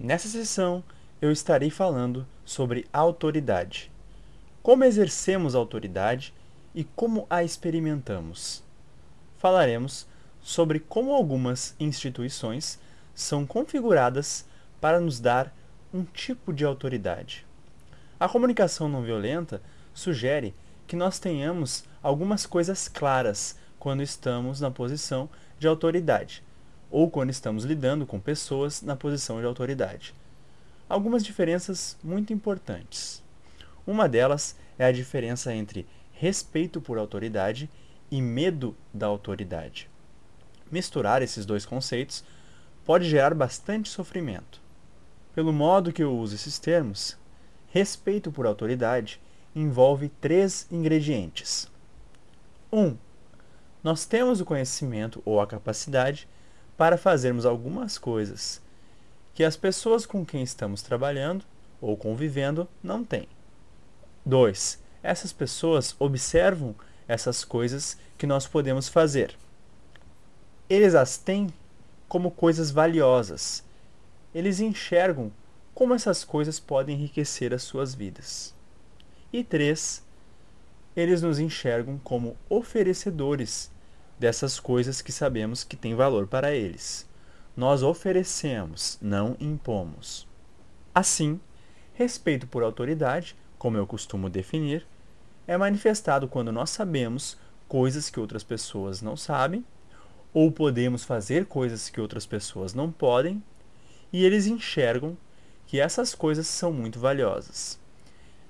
Nessa sessão, eu estarei falando sobre autoridade. Como exercemos autoridade e como a experimentamos. Falaremos sobre como algumas instituições são configuradas para nos dar um tipo de autoridade. A comunicação não violenta sugere que nós tenhamos algumas coisas claras quando estamos na posição de autoridade ou quando estamos lidando com pessoas na posição de autoridade. Algumas diferenças muito importantes. Uma delas é a diferença entre respeito por autoridade e medo da autoridade. Misturar esses dois conceitos pode gerar bastante sofrimento. Pelo modo que eu uso esses termos, respeito por autoridade envolve três ingredientes. 1. Um, nós temos o conhecimento ou a capacidade para fazermos algumas coisas que as pessoas com quem estamos trabalhando ou convivendo não têm. 2. Essas pessoas observam essas coisas que nós podemos fazer. Eles as têm como coisas valiosas. Eles enxergam como essas coisas podem enriquecer as suas vidas. E 3. Eles nos enxergam como oferecedores dessas coisas que sabemos que têm valor para eles. Nós oferecemos, não impomos. Assim, respeito por autoridade, como eu costumo definir, é manifestado quando nós sabemos coisas que outras pessoas não sabem, ou podemos fazer coisas que outras pessoas não podem, e eles enxergam que essas coisas são muito valiosas.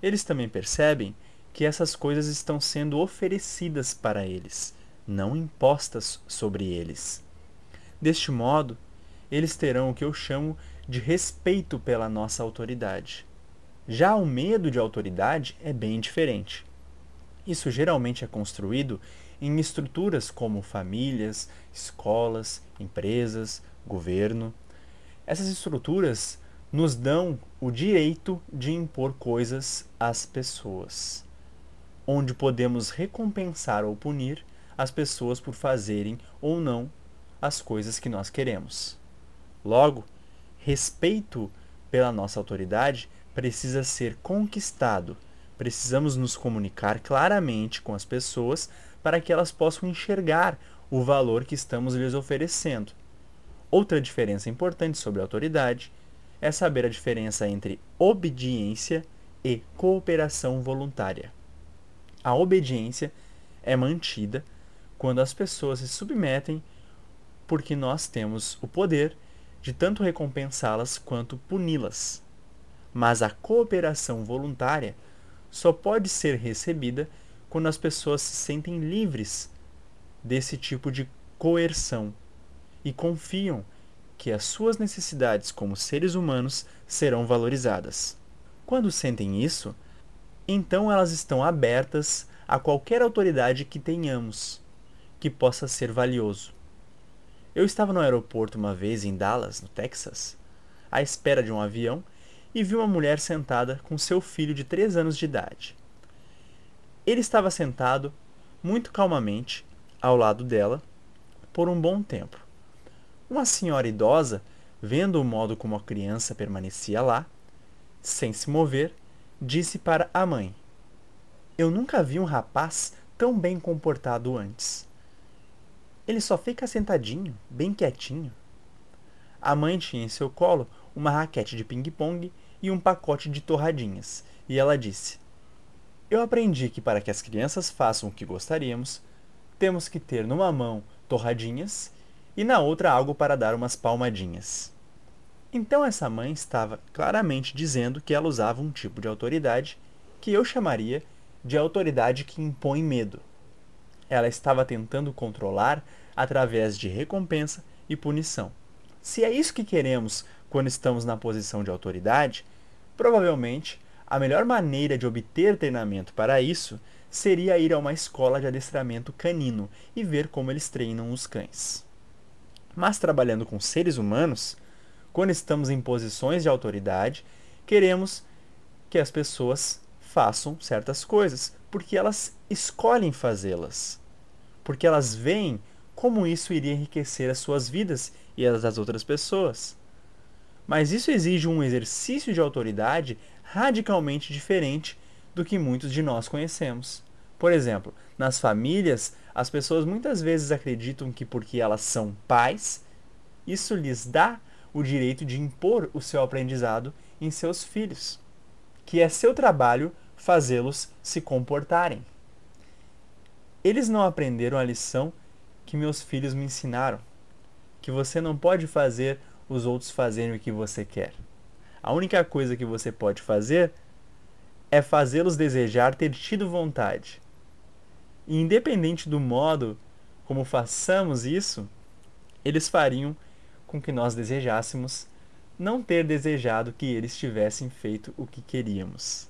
Eles também percebem que essas coisas estão sendo oferecidas para eles não impostas sobre eles. Deste modo, eles terão o que eu chamo de respeito pela nossa autoridade. Já o medo de autoridade é bem diferente. Isso geralmente é construído em estruturas como famílias, escolas, empresas, governo. Essas estruturas nos dão o direito de impor coisas às pessoas, onde podemos recompensar ou punir as pessoas por fazerem ou não as coisas que nós queremos. Logo, respeito pela nossa autoridade precisa ser conquistado. Precisamos nos comunicar claramente com as pessoas para que elas possam enxergar o valor que estamos lhes oferecendo. Outra diferença importante sobre autoridade é saber a diferença entre obediência e cooperação voluntária. A obediência é mantida quando as pessoas se submetem, porque nós temos o poder de tanto recompensá-las quanto puni-las. Mas a cooperação voluntária só pode ser recebida quando as pessoas se sentem livres desse tipo de coerção e confiam que as suas necessidades como seres humanos serão valorizadas. Quando sentem isso, então elas estão abertas a qualquer autoridade que tenhamos que possa ser valioso. Eu estava no aeroporto uma vez em Dallas, no Texas, à espera de um avião e vi uma mulher sentada com seu filho de três anos de idade. Ele estava sentado muito calmamente ao lado dela por um bom tempo. Uma senhora idosa, vendo o modo como a criança permanecia lá, sem se mover, disse para a mãe: Eu nunca vi um rapaz tão bem comportado antes. Ele só fica sentadinho, bem quietinho. A mãe tinha em seu colo uma raquete de ping-pong e um pacote de torradinhas, e ela disse: Eu aprendi que para que as crianças façam o que gostaríamos, temos que ter numa mão torradinhas e na outra algo para dar umas palmadinhas. Então essa mãe estava claramente dizendo que ela usava um tipo de autoridade que eu chamaria de autoridade que impõe medo. Ela estava tentando controlar através de recompensa e punição. Se é isso que queremos quando estamos na posição de autoridade, provavelmente a melhor maneira de obter treinamento para isso seria ir a uma escola de adestramento canino e ver como eles treinam os cães. Mas trabalhando com seres humanos, quando estamos em posições de autoridade, queremos que as pessoas façam certas coisas, porque elas escolhem fazê-las. Porque elas veem como isso iria enriquecer as suas vidas e as das outras pessoas. Mas isso exige um exercício de autoridade radicalmente diferente do que muitos de nós conhecemos. Por exemplo, nas famílias, as pessoas muitas vezes acreditam que porque elas são pais, isso lhes dá o direito de impor o seu aprendizado em seus filhos, que é seu trabalho fazê-los se comportarem. Eles não aprenderam a lição que meus filhos me ensinaram, que você não pode fazer os outros fazerem o que você quer. A única coisa que você pode fazer é fazê-los desejar ter tido vontade. E independente do modo como façamos isso, eles fariam com que nós desejássemos não ter desejado que eles tivessem feito o que queríamos.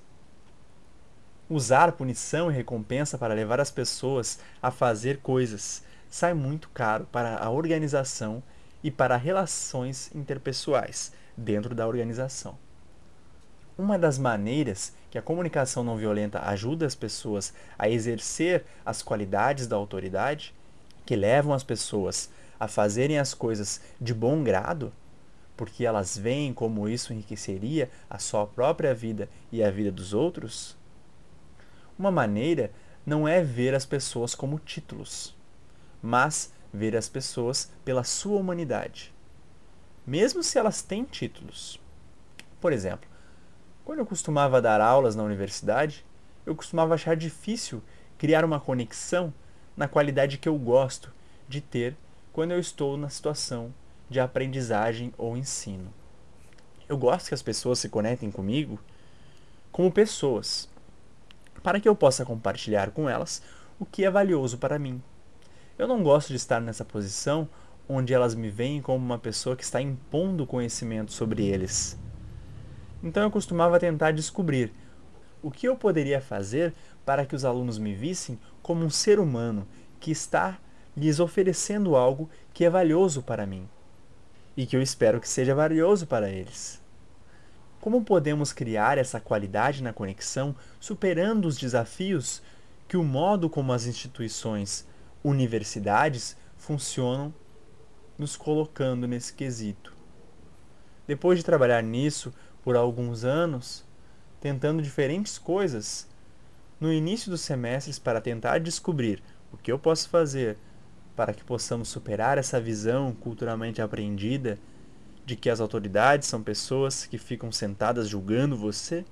Usar punição e recompensa para levar as pessoas a fazer coisas sai muito caro para a organização e para relações interpessoais dentro da organização. Uma das maneiras que a comunicação não violenta ajuda as pessoas a exercer as qualidades da autoridade, que levam as pessoas a fazerem as coisas de bom grado, porque elas veem como isso enriqueceria a sua própria vida e a vida dos outros? Uma maneira não é ver as pessoas como títulos, mas ver as pessoas pela sua humanidade, mesmo se elas têm títulos. Por exemplo, quando eu costumava dar aulas na universidade, eu costumava achar difícil criar uma conexão na qualidade que eu gosto de ter quando eu estou na situação de aprendizagem ou ensino. Eu gosto que as pessoas se conectem comigo como pessoas, para que eu possa compartilhar com elas o que é valioso para mim. Eu não gosto de estar nessa posição onde elas me veem como uma pessoa que está impondo conhecimento sobre eles. Então eu costumava tentar descobrir o que eu poderia fazer para que os alunos me vissem como um ser humano que está lhes oferecendo algo que é valioso para mim e que eu espero que seja valioso para eles. Como podemos criar essa qualidade na conexão superando os desafios que o modo como as instituições universidades funcionam nos colocando nesse quesito. Depois de trabalhar nisso por alguns anos, tentando diferentes coisas, no início dos semestres para tentar descobrir o que eu posso fazer para que possamos superar essa visão culturalmente aprendida de que as autoridades são pessoas que ficam sentadas julgando você,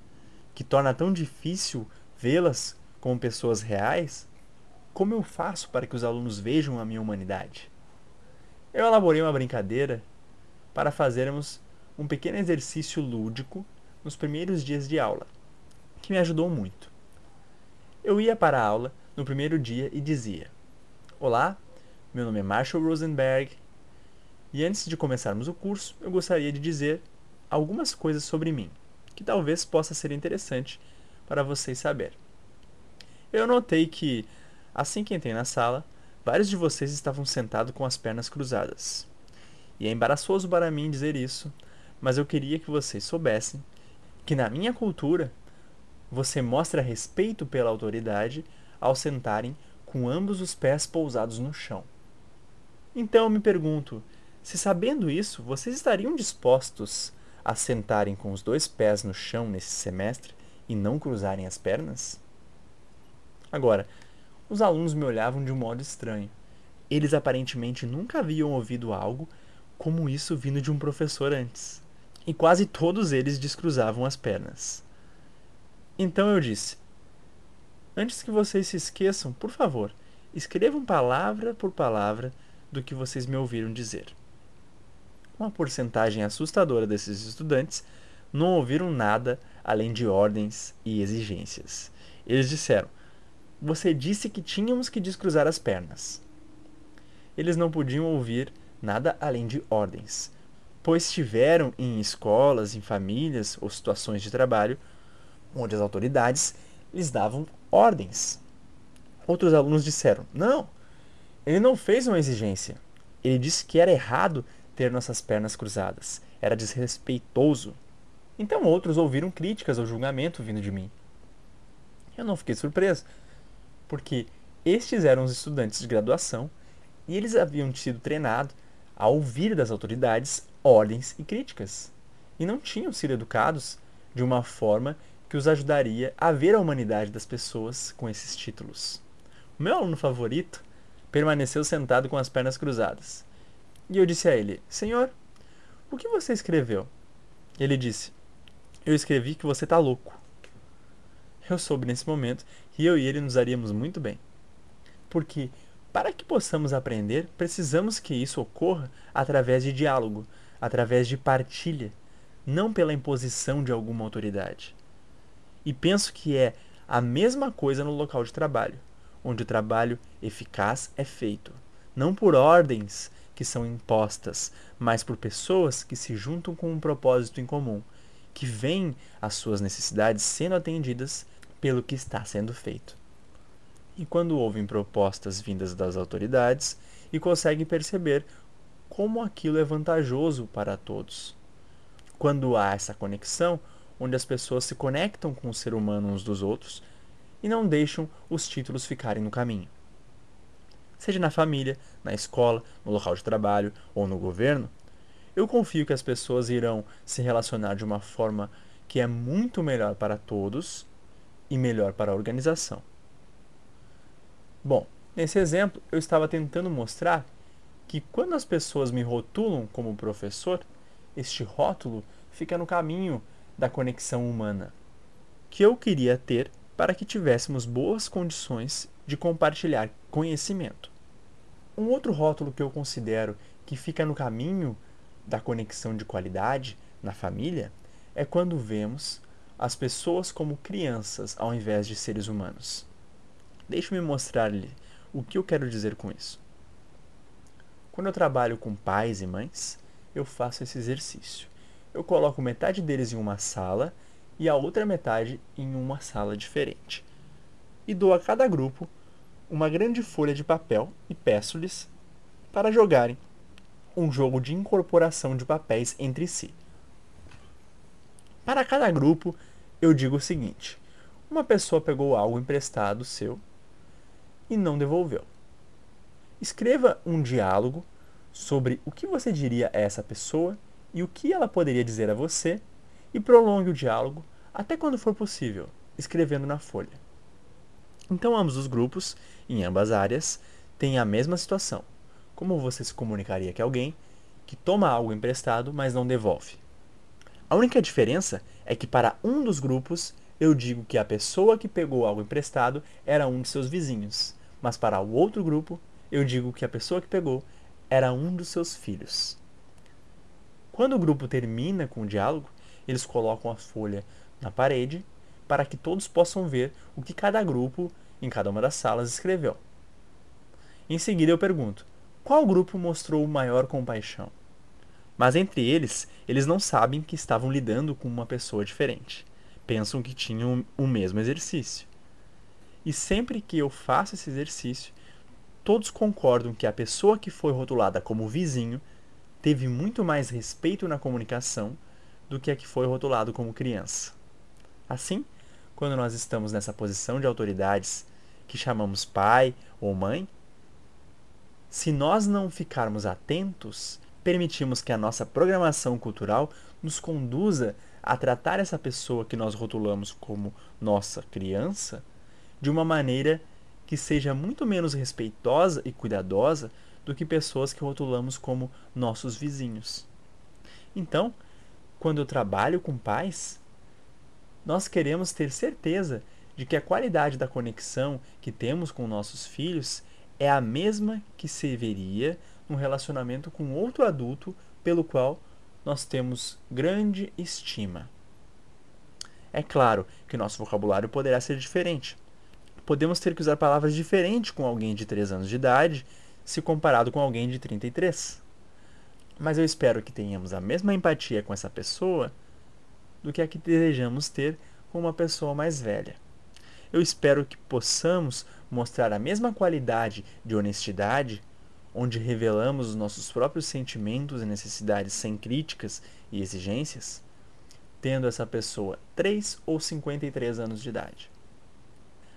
que torna tão difícil vê-las como pessoas reais, como eu faço para que os alunos vejam a minha humanidade? Eu elaborei uma brincadeira para fazermos um pequeno exercício lúdico nos primeiros dias de aula, que me ajudou muito. Eu ia para a aula no primeiro dia e dizia: Olá, meu nome é Marshall Rosenberg e antes de começarmos o curso, eu gostaria de dizer algumas coisas sobre mim, que talvez possa ser interessante para vocês saber. Eu notei que Assim que entrei na sala, vários de vocês estavam sentados com as pernas cruzadas. E é embaraçoso para mim dizer isso, mas eu queria que vocês soubessem que na minha cultura você mostra respeito pela autoridade ao sentarem com ambos os pés pousados no chão. Então eu me pergunto, se sabendo isso, vocês estariam dispostos a sentarem com os dois pés no chão nesse semestre e não cruzarem as pernas? Agora, os alunos me olhavam de um modo estranho. Eles aparentemente nunca haviam ouvido algo como isso vindo de um professor antes. E quase todos eles descruzavam as pernas. Então eu disse: Antes que vocês se esqueçam, por favor, escrevam palavra por palavra do que vocês me ouviram dizer. Uma porcentagem assustadora desses estudantes não ouviram nada além de ordens e exigências. Eles disseram: você disse que tínhamos que descruzar as pernas. Eles não podiam ouvir nada além de ordens, pois estiveram em escolas, em famílias ou situações de trabalho onde as autoridades lhes davam ordens. Outros alunos disseram: Não, ele não fez uma exigência. Ele disse que era errado ter nossas pernas cruzadas. Era desrespeitoso. Então outros ouviram críticas ou julgamento vindo de mim. Eu não fiquei surpreso, porque estes eram os estudantes de graduação e eles haviam sido treinados a ouvir das autoridades ordens e críticas. e não tinham sido educados de uma forma que os ajudaria a ver a humanidade das pessoas com esses títulos. O meu aluno favorito permaneceu sentado com as pernas cruzadas. E eu disse a ele: Senhor, o que você escreveu? Ele disse: Eu escrevi que você está louco. Eu soube nesse momento que eu e ele nos daríamos muito bem. Porque, para que possamos aprender, precisamos que isso ocorra através de diálogo, através de partilha, não pela imposição de alguma autoridade. E penso que é a mesma coisa no local de trabalho, onde o trabalho eficaz é feito, não por ordens que são impostas, mas por pessoas que se juntam com um propósito em comum, que veem as suas necessidades sendo atendidas pelo que está sendo feito. E quando ouvem propostas vindas das autoridades e conseguem perceber como aquilo é vantajoso para todos. Quando há essa conexão, onde as pessoas se conectam com o ser humano uns dos outros e não deixam os títulos ficarem no caminho. Seja na família, na escola, no local de trabalho ou no governo, eu confio que as pessoas irão se relacionar de uma forma que é muito melhor para todos e melhor para a organização. Bom, nesse exemplo eu estava tentando mostrar que quando as pessoas me rotulam como professor, este rótulo fica no caminho da conexão humana, que eu queria ter para que tivéssemos boas condições de compartilhar conhecimento. Um outro rótulo que eu considero que fica no caminho da conexão de qualidade na família é quando vemos as pessoas como crianças ao invés de seres humanos. Deixe-me mostrar-lhe o que eu quero dizer com isso. Quando eu trabalho com pais e mães, eu faço esse exercício eu coloco metade deles em uma sala e a outra metade em uma sala diferente. E dou a cada grupo uma grande folha de papel e peço-lhes para jogarem um jogo de incorporação de papéis entre si. Para cada grupo, eu digo o seguinte: uma pessoa pegou algo emprestado seu e não devolveu. Escreva um diálogo sobre o que você diria a essa pessoa e o que ela poderia dizer a você e prolongue o diálogo até quando for possível, escrevendo na folha. Então, ambos os grupos, em ambas áreas, têm a mesma situação. Como você se comunicaria com alguém que toma algo emprestado, mas não devolve? A única diferença é que para um dos grupos eu digo que a pessoa que pegou algo emprestado era um de seus vizinhos, mas para o outro grupo eu digo que a pessoa que pegou era um dos seus filhos. Quando o grupo termina com o diálogo, eles colocam a folha na parede para que todos possam ver o que cada grupo, em cada uma das salas, escreveu. Em seguida eu pergunto: qual grupo mostrou maior compaixão? Mas entre eles, eles não sabem que estavam lidando com uma pessoa diferente. Pensam que tinham o mesmo exercício. E sempre que eu faço esse exercício, todos concordam que a pessoa que foi rotulada como vizinho teve muito mais respeito na comunicação do que a que foi rotulado como criança. Assim, quando nós estamos nessa posição de autoridades que chamamos pai ou mãe, se nós não ficarmos atentos, permitimos que a nossa programação cultural nos conduza a tratar essa pessoa que nós rotulamos como nossa criança de uma maneira que seja muito menos respeitosa e cuidadosa do que pessoas que rotulamos como nossos vizinhos. Então, quando eu trabalho com pais, nós queremos ter certeza de que a qualidade da conexão que temos com nossos filhos é a mesma que se veria num relacionamento com outro adulto pelo qual nós temos grande estima. É claro que nosso vocabulário poderá ser diferente. Podemos ter que usar palavras diferentes com alguém de 3 anos de idade se comparado com alguém de 33. Mas eu espero que tenhamos a mesma empatia com essa pessoa do que a que desejamos ter com uma pessoa mais velha. Eu espero que possamos mostrar a mesma qualidade de honestidade, onde revelamos os nossos próprios sentimentos e necessidades sem críticas e exigências, tendo essa pessoa 3 ou 53 anos de idade.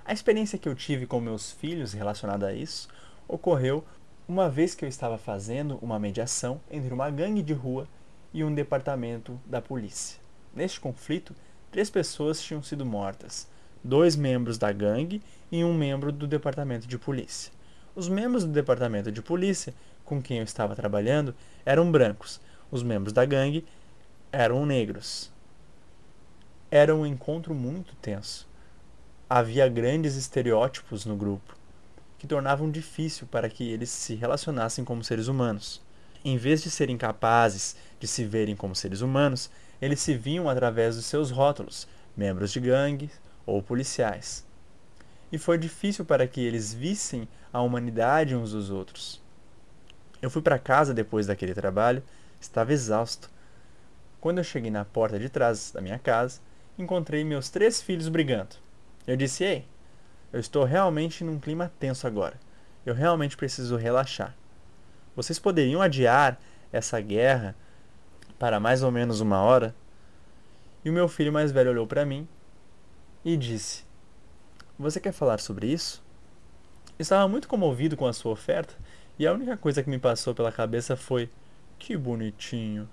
A experiência que eu tive com meus filhos relacionada a isso ocorreu uma vez que eu estava fazendo uma mediação entre uma gangue de rua e um departamento da polícia. Neste conflito, três pessoas tinham sido mortas: dois membros da gangue e um membro do departamento de polícia. Os membros do departamento de polícia com quem eu estava trabalhando eram brancos, os membros da gangue eram negros. Era um encontro muito tenso. Havia grandes estereótipos no grupo, que tornavam difícil para que eles se relacionassem como seres humanos. Em vez de serem capazes de se verem como seres humanos, eles se viam através dos seus rótulos, membros de gangues ou policiais. E foi difícil para que eles vissem a humanidade uns dos outros. Eu fui para casa depois daquele trabalho, estava exausto. Quando eu cheguei na porta de trás da minha casa, encontrei meus três filhos brigando. Eu disse: Ei, eu estou realmente num clima tenso agora. Eu realmente preciso relaxar. Vocês poderiam adiar essa guerra para mais ou menos uma hora? E o meu filho mais velho olhou para mim e disse: Você quer falar sobre isso? estava muito comovido com a sua oferta e a única coisa que me passou pela cabeça foi: Que bonitinho.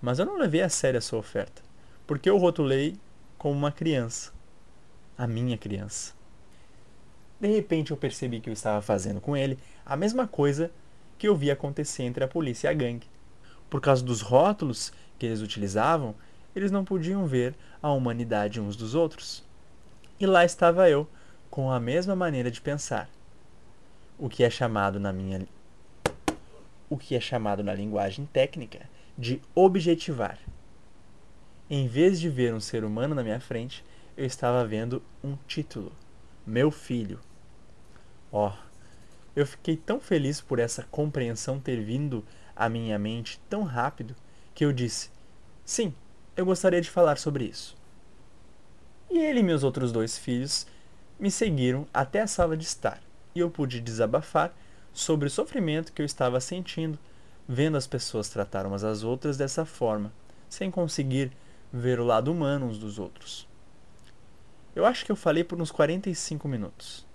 Mas eu não levei a sério a sua oferta porque eu rotulei como uma criança, a minha criança. De repente eu percebi que eu estava fazendo com ele a mesma coisa que eu vi acontecer entre a polícia e a gangue. Por causa dos rótulos que eles utilizavam, eles não podiam ver a humanidade uns dos outros. E lá estava eu, com a mesma maneira de pensar. O que é chamado na minha o que é chamado na linguagem técnica de objetivar. Em vez de ver um ser humano na minha frente, eu estava vendo um título: Meu Filho. Ó, oh, eu fiquei tão feliz por essa compreensão ter vindo à minha mente tão rápido que eu disse: Sim, eu gostaria de falar sobre isso. E ele e meus outros dois filhos me seguiram até a sala de estar e eu pude desabafar sobre o sofrimento que eu estava sentindo vendo as pessoas tratar umas às outras dessa forma, sem conseguir ver o lado humano uns dos outros. Eu acho que eu falei por uns 45 minutos.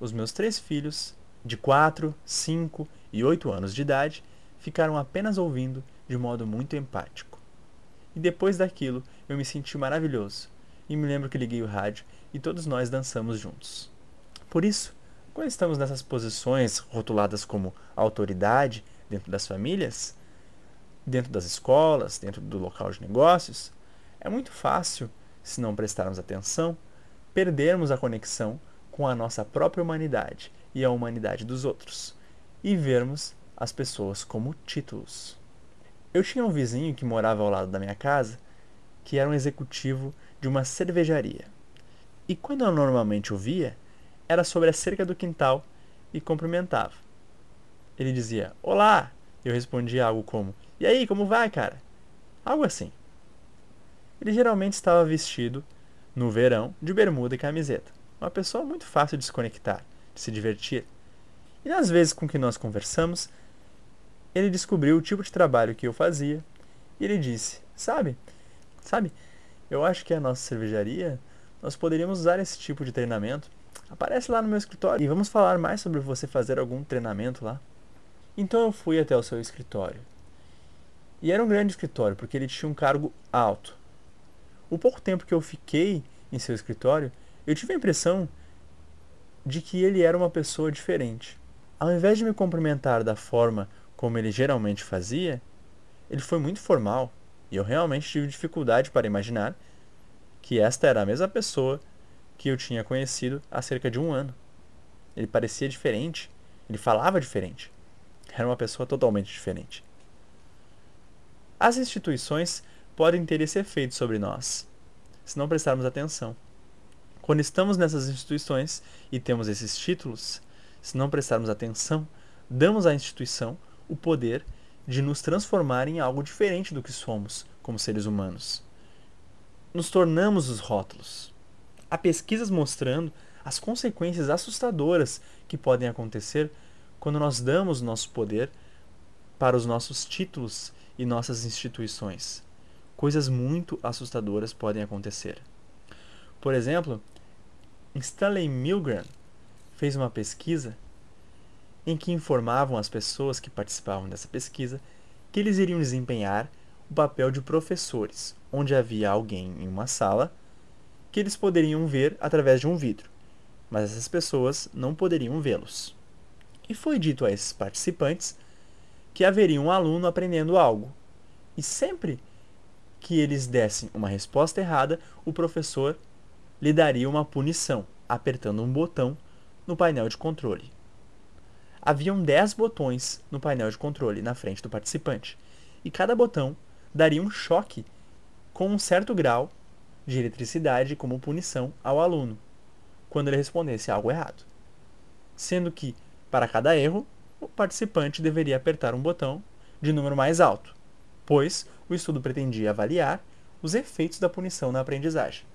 Os meus três filhos, de 4, 5 e 8 anos de idade, ficaram apenas ouvindo de modo muito empático. E depois daquilo, eu me senti maravilhoso e me lembro que liguei o rádio e todos nós dançamos juntos. Por isso, quando estamos nessas posições rotuladas como autoridade dentro das famílias, dentro das escolas, dentro do local de negócios, é muito fácil, se não prestarmos atenção, perdermos a conexão com a nossa própria humanidade e a humanidade dos outros e vermos as pessoas como títulos. Eu tinha um vizinho que morava ao lado da minha casa que era um executivo de uma cervejaria. E quando eu normalmente o via, era sobre a cerca do quintal e cumprimentava. Ele dizia: Olá! Eu respondia algo como: E aí, como vai, cara? Algo assim. Ele geralmente estava vestido, no verão, de bermuda e camiseta. Uma pessoa muito fácil de se conectar, de se divertir. E nas vezes com que nós conversamos, ele descobriu o tipo de trabalho que eu fazia e ele disse: Sabe, sabe, eu acho que a nossa cervejaria nós poderíamos usar esse tipo de treinamento. Aparece lá no meu escritório e vamos falar mais sobre você fazer algum treinamento lá. Então eu fui até o seu escritório. E era um grande escritório, porque ele tinha um cargo alto. O pouco tempo que eu fiquei em seu escritório, eu tive a impressão de que ele era uma pessoa diferente. Ao invés de me cumprimentar da forma como ele geralmente fazia, ele foi muito formal, e eu realmente tive dificuldade para imaginar que esta era a mesma pessoa que eu tinha conhecido há cerca de um ano. Ele parecia diferente, ele falava diferente. Era uma pessoa totalmente diferente. As instituições podem ter esse efeito sobre nós, se não prestarmos atenção. Quando estamos nessas instituições e temos esses títulos, se não prestarmos atenção, damos à instituição o poder de nos transformar em algo diferente do que somos como seres humanos. Nos tornamos os rótulos. Há pesquisas mostrando as consequências assustadoras que podem acontecer quando nós damos nosso poder para os nossos títulos e nossas instituições. Coisas muito assustadoras podem acontecer. Por exemplo, Stanley Milgram fez uma pesquisa em que informavam as pessoas que participavam dessa pesquisa que eles iriam desempenhar o papel de professores, onde havia alguém em uma sala que eles poderiam ver através de um vidro, mas essas pessoas não poderiam vê-los. E foi dito a esses participantes que haveria um aluno aprendendo algo, e sempre que eles dessem uma resposta errada, o professor lhe daria uma punição, apertando um botão no painel de controle. Haviam 10 botões no painel de controle na frente do participante, e cada botão daria um choque com um certo grau de eletricidade como punição ao aluno, quando ele respondesse algo errado. Sendo que, para cada erro, o participante deveria apertar um botão de número mais alto, pois o estudo pretendia avaliar os efeitos da punição na aprendizagem.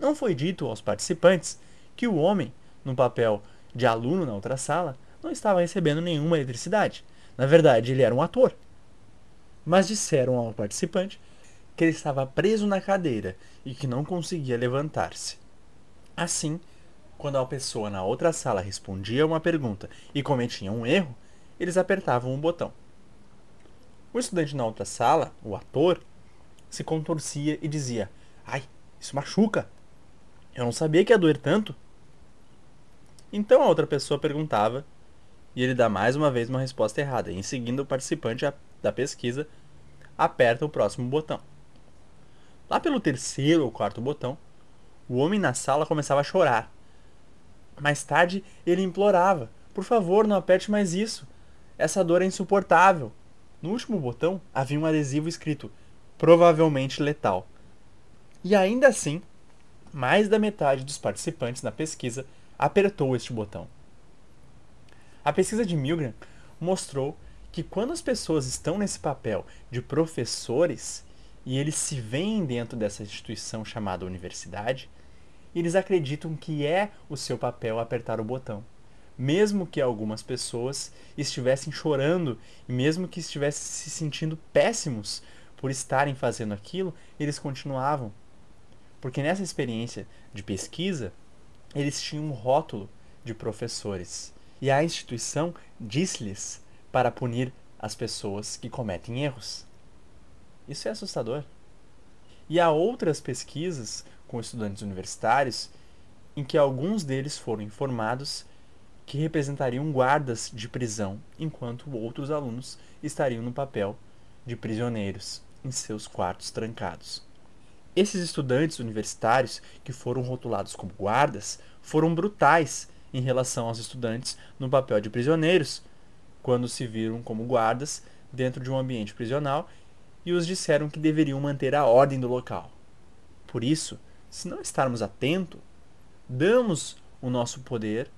Não foi dito aos participantes que o homem, no papel de aluno na outra sala, não estava recebendo nenhuma eletricidade. Na verdade, ele era um ator. Mas disseram ao participante que ele estava preso na cadeira e que não conseguia levantar-se. Assim, quando a pessoa na outra sala respondia uma pergunta e cometia um erro, eles apertavam um botão. O estudante na outra sala, o ator, se contorcia e dizia: Ai, isso machuca! Eu não sabia que ia doer tanto. Então a outra pessoa perguntava e ele dá mais uma vez uma resposta errada. Em seguida, o participante da pesquisa aperta o próximo botão. Lá pelo terceiro ou quarto botão, o homem na sala começava a chorar. Mais tarde, ele implorava: Por favor, não aperte mais isso. Essa dor é insuportável. No último botão havia um adesivo escrito: Provavelmente letal. E ainda assim, mais da metade dos participantes na pesquisa apertou este botão. A pesquisa de Milgram mostrou que quando as pessoas estão nesse papel de professores, e eles se veem dentro dessa instituição chamada universidade, eles acreditam que é o seu papel apertar o botão. Mesmo que algumas pessoas estivessem chorando e mesmo que estivessem se sentindo péssimos por estarem fazendo aquilo, eles continuavam. Porque nessa experiência de pesquisa, eles tinham um rótulo de professores. E a instituição disse-lhes para punir as pessoas que cometem erros. Isso é assustador. E há outras pesquisas com estudantes universitários em que alguns deles foram informados que representariam guardas de prisão, enquanto outros alunos estariam no papel de prisioneiros em seus quartos trancados. Esses estudantes universitários que foram rotulados como guardas foram brutais em relação aos estudantes no papel de prisioneiros, quando se viram como guardas dentro de um ambiente prisional e os disseram que deveriam manter a ordem do local. Por isso, se não estarmos atentos, damos o nosso poder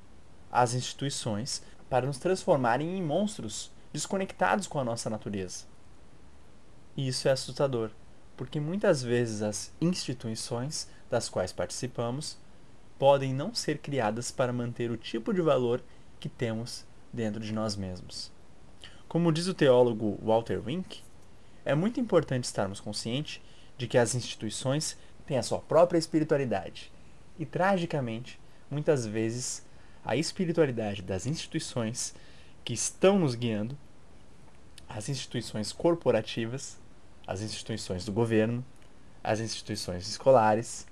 às instituições para nos transformarem em monstros desconectados com a nossa natureza. E isso é assustador, porque muitas vezes as instituições das quais participamos podem não ser criadas para manter o tipo de valor que temos dentro de nós mesmos. Como diz o teólogo Walter Wink, é muito importante estarmos conscientes de que as instituições têm a sua própria espiritualidade. E, tragicamente, muitas vezes, a espiritualidade das instituições que estão nos guiando, as instituições corporativas, as instituições do governo, as instituições escolares,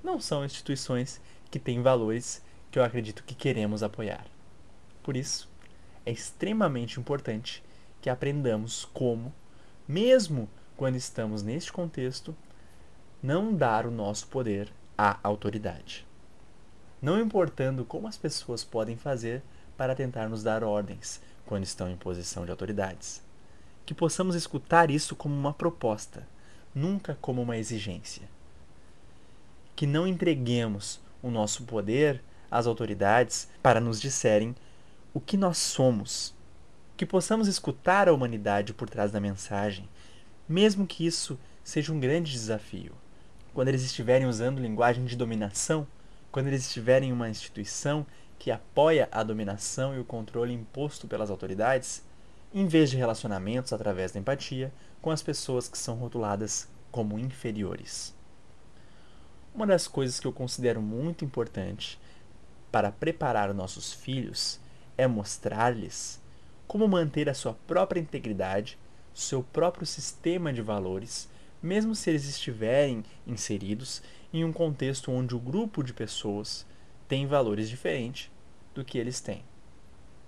não são instituições que têm valores que eu acredito que queremos apoiar. Por isso, é extremamente importante que aprendamos como mesmo quando estamos neste contexto, não dar o nosso poder à autoridade. Não importando como as pessoas podem fazer para tentar nos dar ordens quando estão em posição de autoridades. Que possamos escutar isso como uma proposta, nunca como uma exigência. Que não entreguemos o nosso poder às autoridades para nos disserem o que nós somos que possamos escutar a humanidade por trás da mensagem, mesmo que isso seja um grande desafio. Quando eles estiverem usando linguagem de dominação, quando eles estiverem em uma instituição que apoia a dominação e o controle imposto pelas autoridades, em vez de relacionamentos através da empatia com as pessoas que são rotuladas como inferiores. Uma das coisas que eu considero muito importante para preparar nossos filhos é mostrar-lhes como manter a sua própria integridade seu próprio sistema de valores, mesmo se eles estiverem inseridos em um contexto onde o grupo de pessoas tem valores diferentes do que eles têm.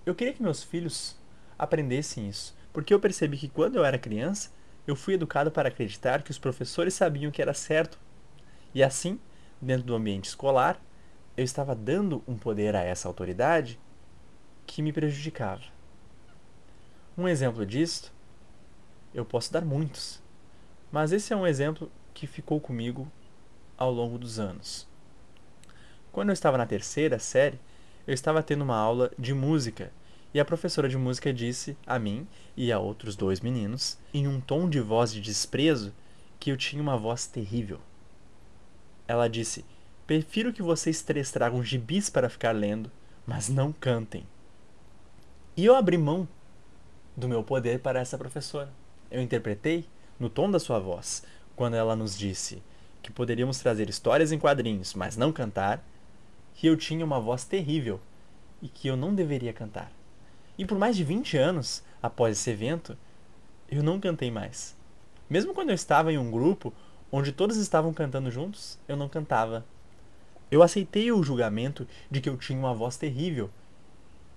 Eu queria que meus filhos aprendessem isso, porque eu percebi que quando eu era criança, eu fui educado para acreditar que os professores sabiam o que era certo. E assim, dentro do ambiente escolar, eu estava dando um poder a essa autoridade que me prejudicava. Um exemplo disto, eu posso dar muitos, mas esse é um exemplo que ficou comigo ao longo dos anos. Quando eu estava na terceira série, eu estava tendo uma aula de música e a professora de música disse a mim e a outros dois meninos, em um tom de voz de desprezo, que eu tinha uma voz terrível. Ela disse: Prefiro que vocês três tragam gibis para ficar lendo, mas não cantem. E eu abri mão do meu poder para essa professora. Eu interpretei no tom da sua voz, quando ela nos disse que poderíamos trazer histórias em quadrinhos, mas não cantar, que eu tinha uma voz terrível e que eu não deveria cantar. E por mais de 20 anos após esse evento, eu não cantei mais. Mesmo quando eu estava em um grupo onde todos estavam cantando juntos, eu não cantava. Eu aceitei o julgamento de que eu tinha uma voz terrível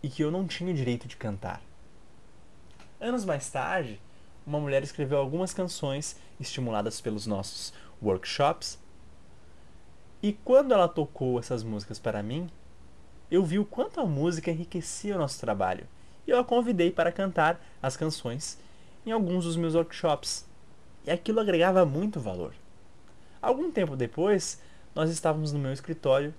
e que eu não tinha o direito de cantar. Anos mais tarde, uma mulher escreveu algumas canções estimuladas pelos nossos workshops. E quando ela tocou essas músicas para mim, eu vi o quanto a música enriquecia o nosso trabalho e eu a convidei para cantar as canções em alguns dos meus workshops. E aquilo agregava muito valor. Algum tempo depois, nós estávamos no meu escritório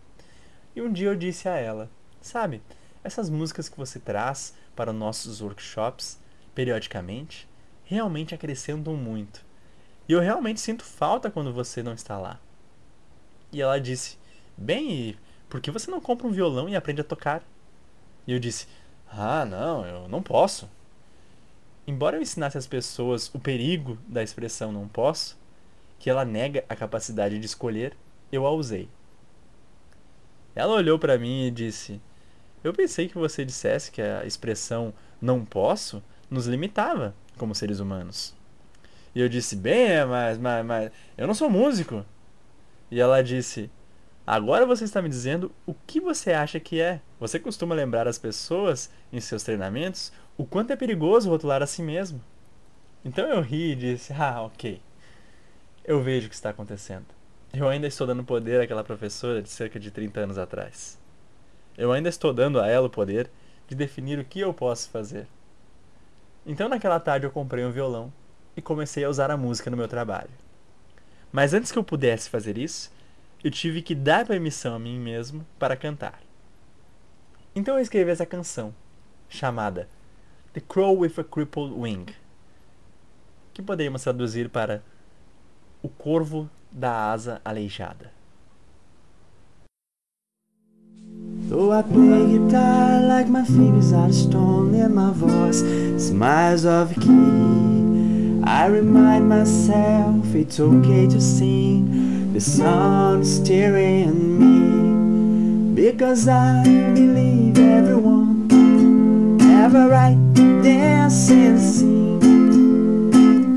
e um dia eu disse a ela: Sabe, essas músicas que você traz para nossos workshops periodicamente realmente acrescentam muito. E eu realmente sinto falta quando você não está lá. E ela disse: Bem, e por que você não compra um violão e aprende a tocar? E eu disse: ah, não, eu não posso. Embora eu ensinasse às pessoas o perigo da expressão não posso, que ela nega a capacidade de escolher, eu a usei. Ela olhou para mim e disse: Eu pensei que você dissesse que a expressão não posso nos limitava como seres humanos. E eu disse: Bem, mas, mas, mas eu não sou músico. E ela disse: Agora você está me dizendo o que você acha que é. Você costuma lembrar as pessoas em seus treinamentos o quanto é perigoso rotular a si mesmo. Então eu ri e disse: Ah, ok. Eu vejo o que está acontecendo. Eu ainda estou dando poder àquela professora de cerca de 30 anos atrás. Eu ainda estou dando a ela o poder de definir o que eu posso fazer. Então naquela tarde eu comprei um violão e comecei a usar a música no meu trabalho. Mas antes que eu pudesse fazer isso, eu tive que dar permissão a mim mesmo para cantar. Então eu escrevi essa canção, chamada The Crow with a Crippled Wing, que poderíamos traduzir para O Corvo da Asa Aleijada. Though I play guitar like my fingers are stone and my voice smiles of key, I remind myself it's okay to sing The sun is me Because I believe everyone Have a right to sing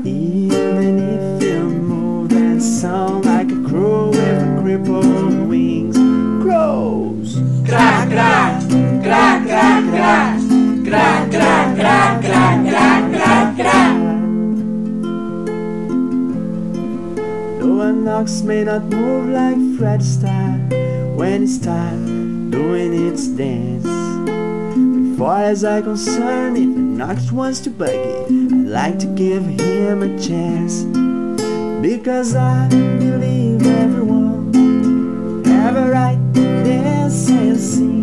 Even if you move that sound Like a crow with crippled wings Crows! Crack, crack, crack, crack, crack. Crack, crack, crack, crack, crack, crack, crack. An ox may not move like Fred Astaire when it's time doing its dance. As far as I'm concerned, if an ox wants to buggy, I'd like to give him a chance. Because I believe everyone have a right to dance and sing.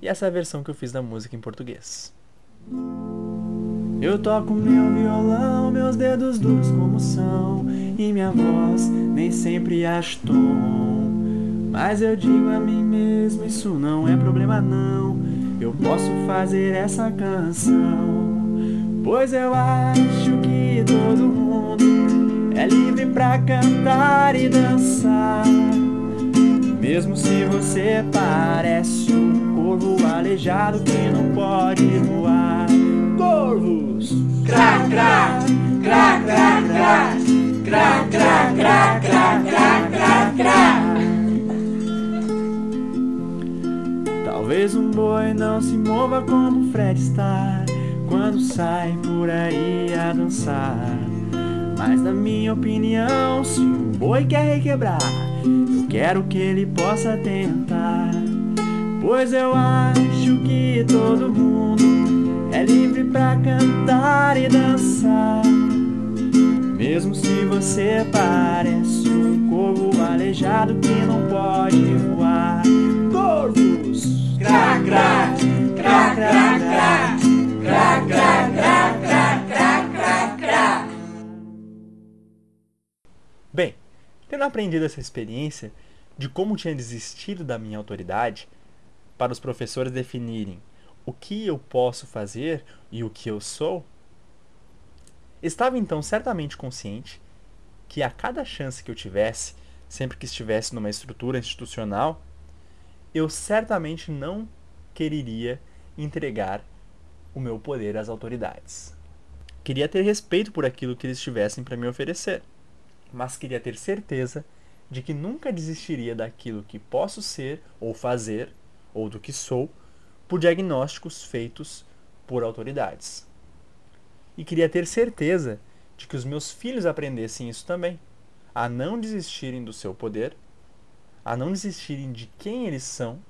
E essa é a versão que eu fiz da música em português. Eu toco meu violão, meus dedos duros como são, e minha voz nem sempre acho tom. Mas eu digo a mim mesmo, isso não é problema não. eu posso fazer essa canção. Pois eu acho que todo mundo é livre pra cantar e dançar. Mesmo se você parece um corvo aleijado que não pode voar. Corvos! Cra, cra, cra, cra, cra, cra, cra, cra, cra, cra, cra, cra. Talvez um boi não se mova como Fred está quando sai por aí a dançar. Mas na minha opinião, se um boi quer requebrar, eu quero que ele possa tentar. Pois eu acho que todo mundo é livre pra cantar e dançar. Mesmo se você parece um corvo aleijado que não pode voar. Corvos! Cra, cra, cra, cra, cra, cra, cra, cra, cra, cra, cra, cra. Bem, tendo aprendido essa experiência de como tinha desistido da minha autoridade, para os professores definirem o que eu posso fazer e o que eu sou, estava então certamente consciente que a cada chance que eu tivesse, sempre que estivesse numa estrutura institucional, eu certamente não quereria entregar o meu poder às autoridades. Queria ter respeito por aquilo que eles tivessem para me oferecer, mas queria ter certeza de que nunca desistiria daquilo que posso ser ou fazer, ou do que sou, por diagnósticos feitos por autoridades. E queria ter certeza de que os meus filhos aprendessem isso também, a não desistirem do seu poder a não desistirem de quem eles são,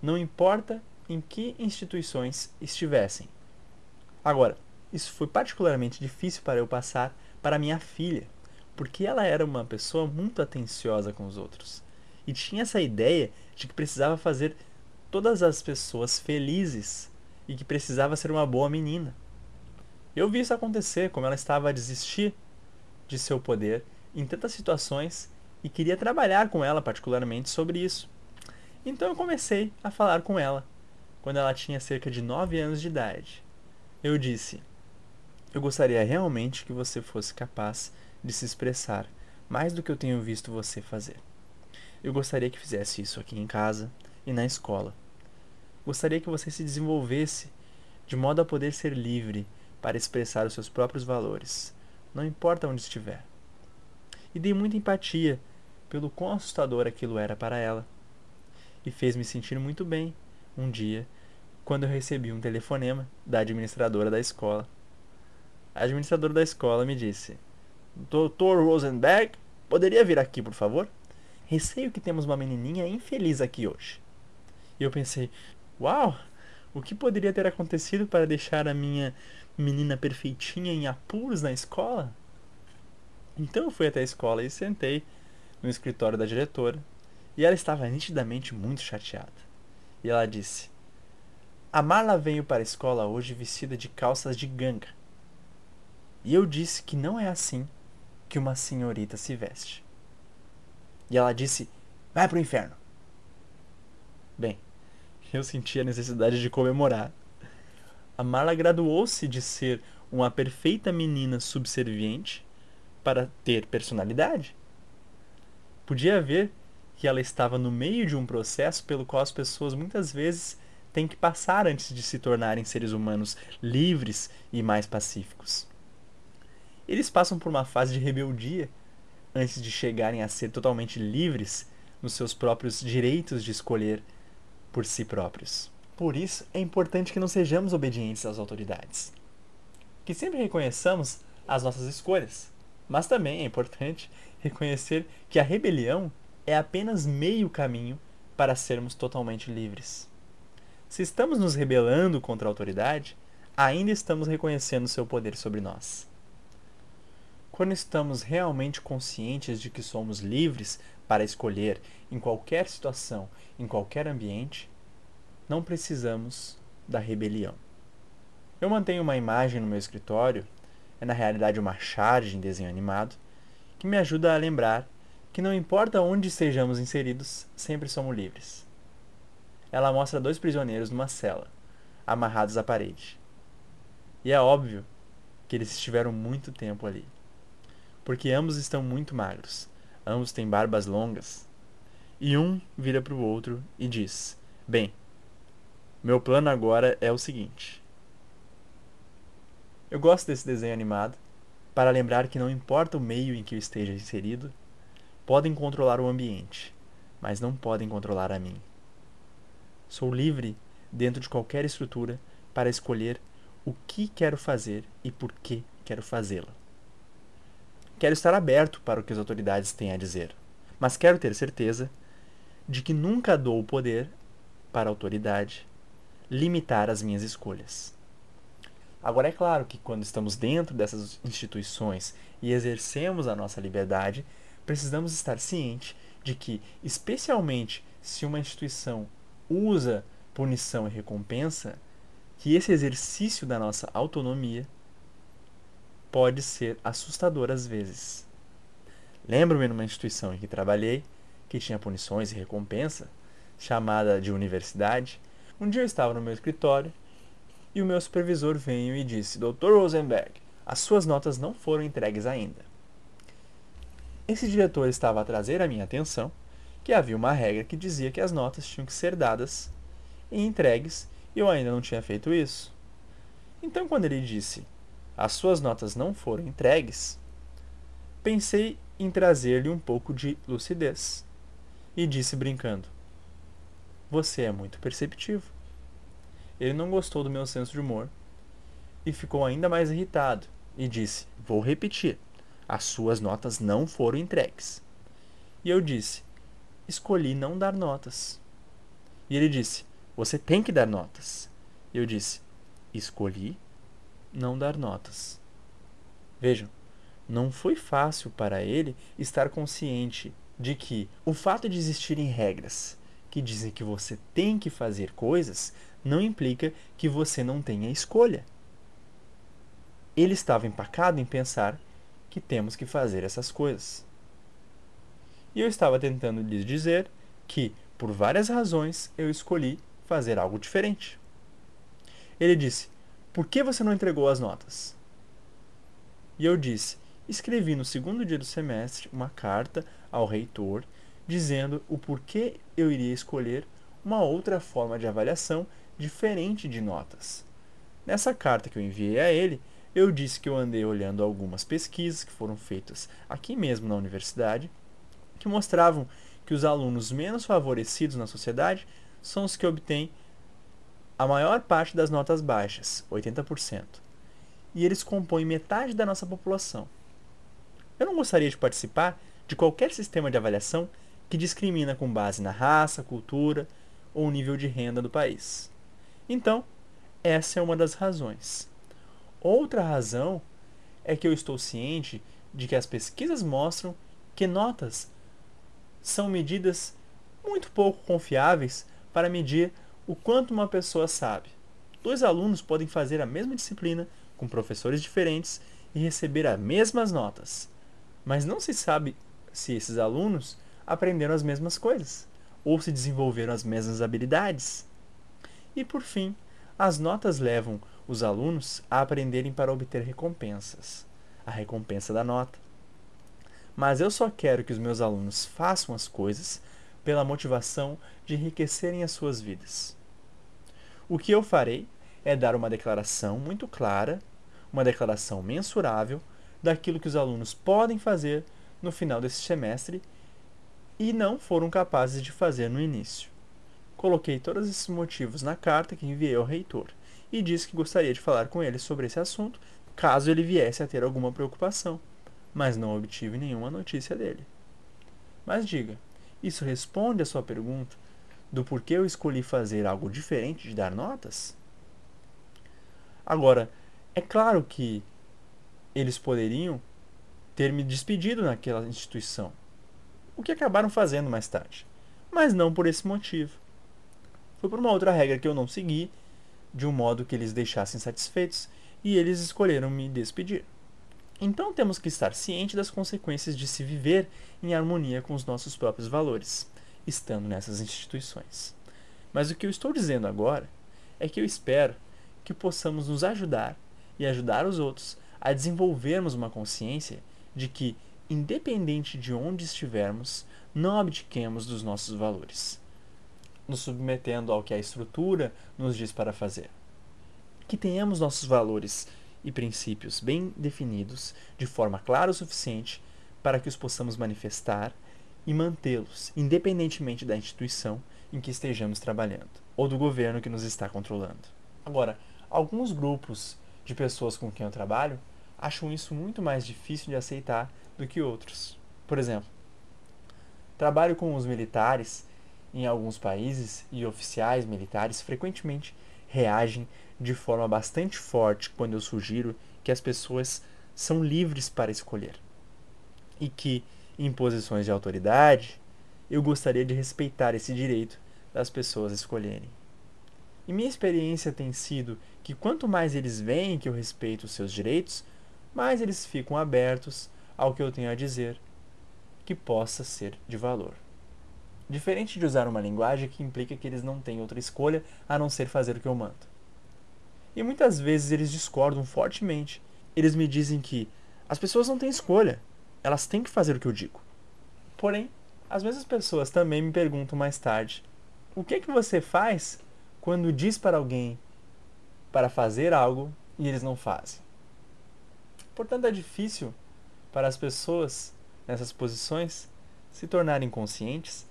não importa em que instituições estivessem. Agora, isso foi particularmente difícil para eu passar para minha filha, porque ela era uma pessoa muito atenciosa com os outros e tinha essa ideia de que precisava fazer todas as pessoas felizes e que precisava ser uma boa menina. Eu vi isso acontecer, como ela estava a desistir de seu poder em tantas situações e queria trabalhar com ela particularmente sobre isso. Então eu comecei a falar com ela, quando ela tinha cerca de 9 anos de idade. Eu disse: Eu gostaria realmente que você fosse capaz de se expressar mais do que eu tenho visto você fazer. Eu gostaria que fizesse isso aqui em casa e na escola. Gostaria que você se desenvolvesse de modo a poder ser livre para expressar os seus próprios valores, não importa onde estiver. E dei muita empatia pelo quão assustador aquilo era para ela. E fez-me sentir muito bem, um dia, quando eu recebi um telefonema da administradora da escola. A administradora da escola me disse: Dr. Rosenberg, poderia vir aqui, por favor? Receio que temos uma menininha infeliz aqui hoje. E eu pensei: Uau! O que poderia ter acontecido para deixar a minha menina perfeitinha em apuros na escola? Então eu fui até a escola e sentei no escritório da diretora e ela estava nitidamente muito chateada. E ela disse: A Marla veio para a escola hoje vestida de calças de ganga. E eu disse que não é assim que uma senhorita se veste. E ela disse: Vai pro inferno. Bem, eu senti a necessidade de comemorar. A Marla graduou-se de ser uma perfeita menina subserviente para ter personalidade podia ver que ela estava no meio de um processo pelo qual as pessoas muitas vezes têm que passar antes de se tornarem seres humanos livres e mais pacíficos. Eles passam por uma fase de rebeldia antes de chegarem a ser totalmente livres nos seus próprios direitos de escolher por si próprios. Por isso, é importante que não sejamos obedientes às autoridades. Que sempre reconheçamos as nossas escolhas. Mas também é importante reconhecer que a rebelião é apenas meio caminho para sermos totalmente livres. Se estamos nos rebelando contra a autoridade, ainda estamos reconhecendo seu poder sobre nós. Quando estamos realmente conscientes de que somos livres para escolher em qualquer situação, em qualquer ambiente, não precisamos da rebelião. Eu mantenho uma imagem no meu escritório, é na realidade uma charge em desenho animado, que me ajuda a lembrar que não importa onde estejamos inseridos, sempre somos livres. Ela mostra dois prisioneiros numa cela, amarrados à parede. E é óbvio que eles estiveram muito tempo ali. Porque ambos estão muito magros, ambos têm barbas longas. E um vira para o outro e diz: Bem, meu plano agora é o seguinte. Eu gosto desse desenho animado para lembrar que não importa o meio em que eu esteja inserido, podem controlar o ambiente, mas não podem controlar a mim. Sou livre dentro de qualquer estrutura para escolher o que quero fazer e por que quero fazê-lo. Quero estar aberto para o que as autoridades têm a dizer, mas quero ter certeza de que nunca dou o poder para a autoridade limitar as minhas escolhas. Agora, é claro que quando estamos dentro dessas instituições e exercemos a nossa liberdade, precisamos estar cientes de que, especialmente se uma instituição usa punição e recompensa, que esse exercício da nossa autonomia pode ser assustador às vezes. Lembro-me numa instituição em que trabalhei, que tinha punições e recompensa, chamada de universidade. Um dia eu estava no meu escritório e o meu supervisor veio e disse: Dr. Rosenberg, as suas notas não foram entregues ainda. Esse diretor estava a trazer à minha atenção que havia uma regra que dizia que as notas tinham que ser dadas e entregues, e eu ainda não tinha feito isso. Então, quando ele disse: As suas notas não foram entregues, pensei em trazer-lhe um pouco de lucidez e disse brincando: Você é muito perceptivo. Ele não gostou do meu senso de humor e ficou ainda mais irritado e disse: Vou repetir. As suas notas não foram entregues. E eu disse: Escolhi não dar notas. E ele disse: Você tem que dar notas. Eu disse: Escolhi não dar notas. Vejam, não foi fácil para ele estar consciente de que o fato de existirem regras que dizem que você tem que fazer coisas não implica que você não tenha escolha. Ele estava empacado em pensar que temos que fazer essas coisas. E eu estava tentando lhes dizer que, por várias razões, eu escolhi fazer algo diferente. Ele disse: Por que você não entregou as notas? E eu disse: Escrevi no segundo dia do semestre uma carta ao reitor dizendo o porquê eu iria escolher uma outra forma de avaliação diferente de notas. Nessa carta que eu enviei a ele, eu disse que eu andei olhando algumas pesquisas que foram feitas aqui mesmo na universidade, que mostravam que os alunos menos favorecidos na sociedade são os que obtêm a maior parte das notas baixas, 80%. E eles compõem metade da nossa população. Eu não gostaria de participar de qualquer sistema de avaliação que discrimina com base na raça, cultura ou nível de renda do país. Então, essa é uma das razões. Outra razão é que eu estou ciente de que as pesquisas mostram que notas são medidas muito pouco confiáveis para medir o quanto uma pessoa sabe. Dois alunos podem fazer a mesma disciplina com professores diferentes e receber as mesmas notas, mas não se sabe se esses alunos aprenderam as mesmas coisas ou se desenvolveram as mesmas habilidades. E por fim, as notas levam os alunos a aprenderem para obter recompensas, a recompensa da nota. Mas eu só quero que os meus alunos façam as coisas pela motivação de enriquecerem as suas vidas. O que eu farei é dar uma declaração muito clara, uma declaração mensurável daquilo que os alunos podem fazer no final desse semestre e não foram capazes de fazer no início. Coloquei todos esses motivos na carta que enviei ao reitor e disse que gostaria de falar com ele sobre esse assunto caso ele viesse a ter alguma preocupação, mas não obtive nenhuma notícia dele. Mas diga, isso responde à sua pergunta do porquê eu escolhi fazer algo diferente de dar notas? Agora, é claro que eles poderiam ter me despedido naquela instituição, o que acabaram fazendo mais tarde. Mas não por esse motivo. Foi por uma outra regra que eu não segui, de um modo que eles deixassem satisfeitos, e eles escolheram me despedir. Então temos que estar cientes das consequências de se viver em harmonia com os nossos próprios valores, estando nessas instituições. Mas o que eu estou dizendo agora é que eu espero que possamos nos ajudar e ajudar os outros a desenvolvermos uma consciência de que, independente de onde estivermos, não abdiquemos dos nossos valores, nos submetendo ao que a estrutura nos diz para fazer. Que tenhamos nossos valores e princípios bem definidos, de forma clara o suficiente para que os possamos manifestar e mantê-los, independentemente da instituição em que estejamos trabalhando ou do governo que nos está controlando. Agora, alguns grupos de pessoas com quem eu trabalho acham isso muito mais difícil de aceitar do que outros. Por exemplo, trabalho com os militares em alguns países e oficiais militares frequentemente reagem de forma bastante forte quando eu sugiro que as pessoas são livres para escolher e que, em posições de autoridade, eu gostaria de respeitar esse direito das pessoas escolherem. E minha experiência tem sido que quanto mais eles veem que eu respeito os seus direitos, mais eles ficam abertos ao que eu tenho a dizer que possa ser de valor. Diferente de usar uma linguagem que implica que eles não têm outra escolha a não ser fazer o que eu mando. E muitas vezes eles discordam fortemente. Eles me dizem que as pessoas não têm escolha, elas têm que fazer o que eu digo. Porém, as mesmas pessoas também me perguntam mais tarde: o que é que você faz quando diz para alguém para fazer algo e eles não fazem? Portanto, é difícil para as pessoas nessas posições se tornarem conscientes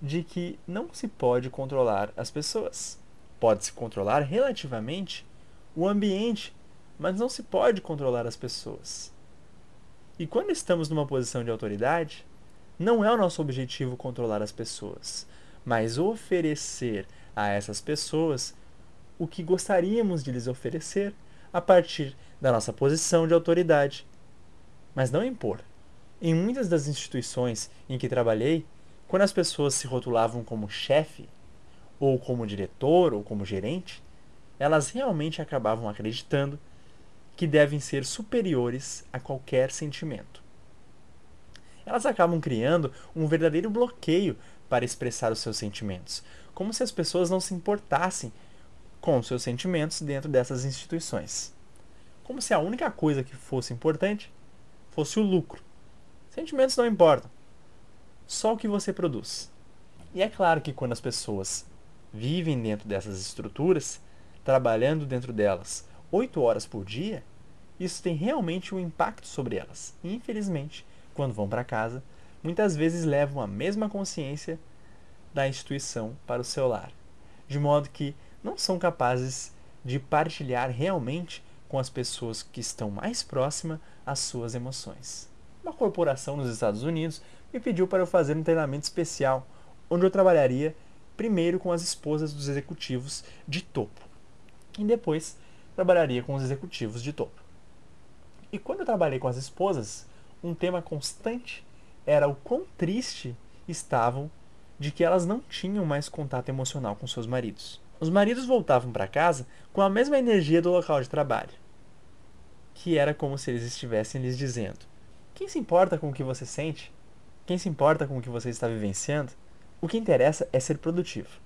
de que não se pode controlar as pessoas. Pode-se controlar relativamente o ambiente, mas não se pode controlar as pessoas. E quando estamos numa posição de autoridade, não é o nosso objetivo controlar as pessoas, mas oferecer a essas pessoas o que gostaríamos de lhes oferecer a partir da nossa posição de autoridade, mas não impor. Em muitas das instituições em que trabalhei, quando as pessoas se rotulavam como chefe, ou como diretor, ou como gerente, elas realmente acabavam acreditando que devem ser superiores a qualquer sentimento. Elas acabam criando um verdadeiro bloqueio para expressar os seus sentimentos, como se as pessoas não se importassem com os seus sentimentos dentro dessas instituições. Como se a única coisa que fosse importante fosse o lucro. Sentimentos não importam, só o que você produz. E é claro que quando as pessoas vivem dentro dessas estruturas, trabalhando dentro delas oito horas por dia, isso tem realmente um impacto sobre elas. Infelizmente, quando vão para casa, muitas vezes levam a mesma consciência da instituição para o seu lar, de modo que não são capazes de partilhar realmente com as pessoas que estão mais próximas às suas emoções. Uma corporação nos Estados Unidos me pediu para eu fazer um treinamento especial, onde eu trabalharia primeiro com as esposas dos executivos de topo e depois trabalharia com os executivos de topo. E quando eu trabalhei com as esposas, um tema constante era o quão triste estavam de que elas não tinham mais contato emocional com seus maridos. Os maridos voltavam para casa com a mesma energia do local de trabalho, que era como se eles estivessem lhes dizendo: Quem se importa com o que você sente? Quem se importa com o que você está vivenciando? O que interessa é ser produtivo.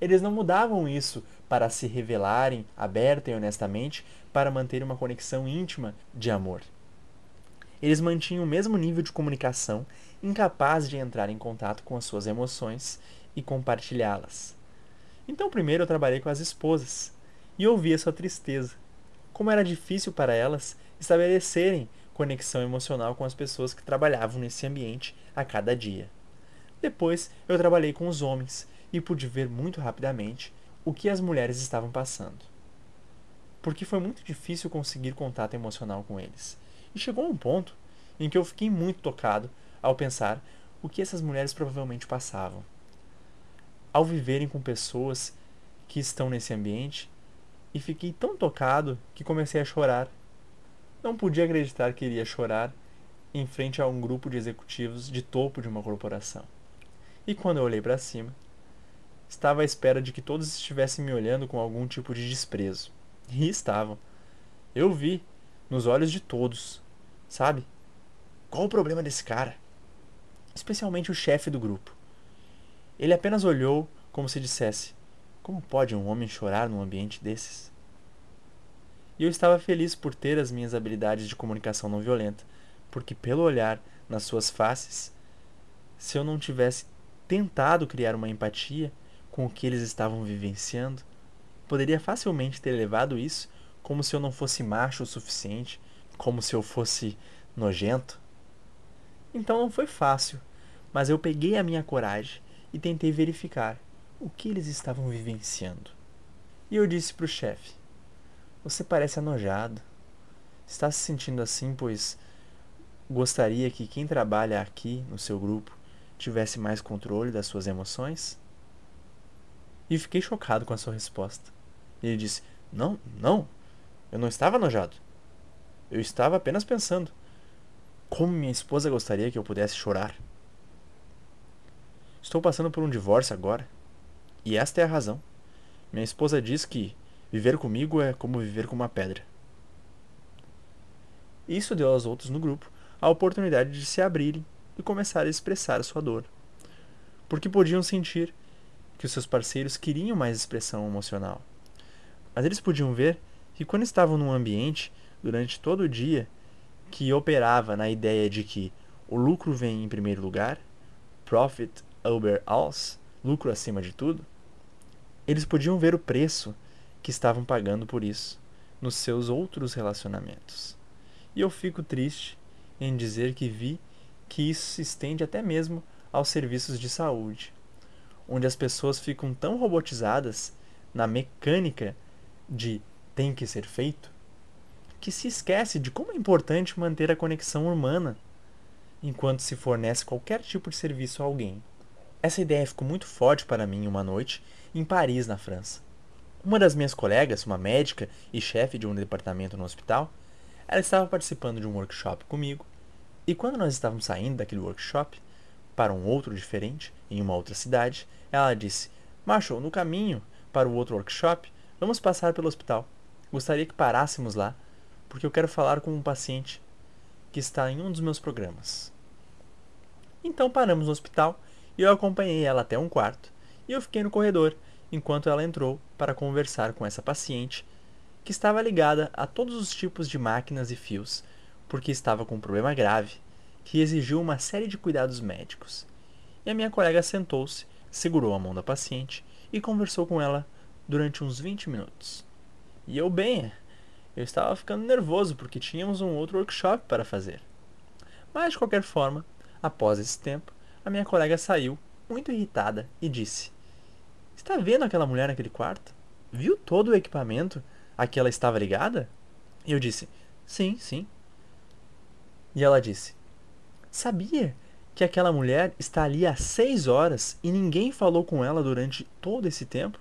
Eles não mudavam isso para se revelarem aberta e honestamente para manter uma conexão íntima de amor. Eles mantinham o mesmo nível de comunicação, incapazes de entrar em contato com as suas emoções e compartilhá-las. Então, primeiro eu trabalhei com as esposas e ouvi a sua tristeza. Como era difícil para elas estabelecerem conexão emocional com as pessoas que trabalhavam nesse ambiente a cada dia. Depois, eu trabalhei com os homens e pude ver muito rapidamente o que as mulheres estavam passando. Porque foi muito difícil conseguir contato emocional com eles. E chegou um ponto em que eu fiquei muito tocado ao pensar o que essas mulheres provavelmente passavam. Ao viverem com pessoas que estão nesse ambiente, e fiquei tão tocado que comecei a chorar. Não podia acreditar que iria chorar em frente a um grupo de executivos de topo de uma corporação. E quando eu olhei para cima, estava à espera de que todos estivessem me olhando com algum tipo de desprezo. E estavam. Eu vi, nos olhos de todos. Sabe? Qual o problema desse cara? Especialmente o chefe do grupo. Ele apenas olhou como se dissesse: Como pode um homem chorar num ambiente desses? E eu estava feliz por ter as minhas habilidades de comunicação não violenta, porque pelo olhar nas suas faces, se eu não tivesse tentado criar uma empatia com o que eles estavam vivenciando, poderia facilmente ter levado isso como se eu não fosse macho o suficiente, como se eu fosse nojento. Então não foi fácil, mas eu peguei a minha coragem e tentei verificar o que eles estavam vivenciando. E eu disse para o chefe: Você parece anojado. Está se sentindo assim, pois gostaria que quem trabalha aqui no seu grupo tivesse mais controle das suas emoções? E fiquei chocado com a sua resposta. Ele disse: Não, não, eu não estava anojado. Eu estava apenas pensando. Como minha esposa gostaria que eu pudesse chorar. Estou passando por um divórcio agora. E esta é a razão. Minha esposa diz que viver comigo é como viver com uma pedra. Isso deu aos outros no grupo a oportunidade de se abrirem e começar a expressar a sua dor. Porque podiam sentir que os seus parceiros queriam mais expressão emocional. Mas eles podiam ver que quando estavam num ambiente, durante todo o dia, que operava na ideia de que o lucro vem em primeiro lugar, profit over alles, lucro acima de tudo, eles podiam ver o preço que estavam pagando por isso nos seus outros relacionamentos. E eu fico triste em dizer que vi que isso se estende até mesmo aos serviços de saúde, onde as pessoas ficam tão robotizadas na mecânica de tem que ser feito, que se esquece de como é importante manter a conexão humana enquanto se fornece qualquer tipo de serviço a alguém. Essa ideia ficou muito forte para mim uma noite em Paris, na França. Uma das minhas colegas, uma médica e chefe de um departamento no hospital, ela estava participando de um workshop comigo, e quando nós estávamos saindo daquele workshop para um outro diferente, em uma outra cidade, ela disse: Marshall, no caminho para o outro workshop, vamos passar pelo hospital. Gostaria que parássemos lá, porque eu quero falar com um paciente que está em um dos meus programas. Então paramos no hospital e eu acompanhei ela até um quarto, e eu fiquei no corredor enquanto ela entrou para conversar com essa paciente que estava ligada a todos os tipos de máquinas e fios, porque estava com um problema grave que exigiu uma série de cuidados médicos. E a minha colega sentou-se, segurou a mão da paciente e conversou com ela durante uns 20 minutos. E eu bem, eu estava ficando nervoso porque tínhamos um outro workshop para fazer. Mas de qualquer forma, após esse tempo, a minha colega saiu, muito irritada, e disse: Está vendo aquela mulher naquele quarto? Viu todo o equipamento a que ela estava ligada? E eu disse: Sim, sim. E ela disse: Sabia que aquela mulher está ali há seis horas e ninguém falou com ela durante todo esse tempo?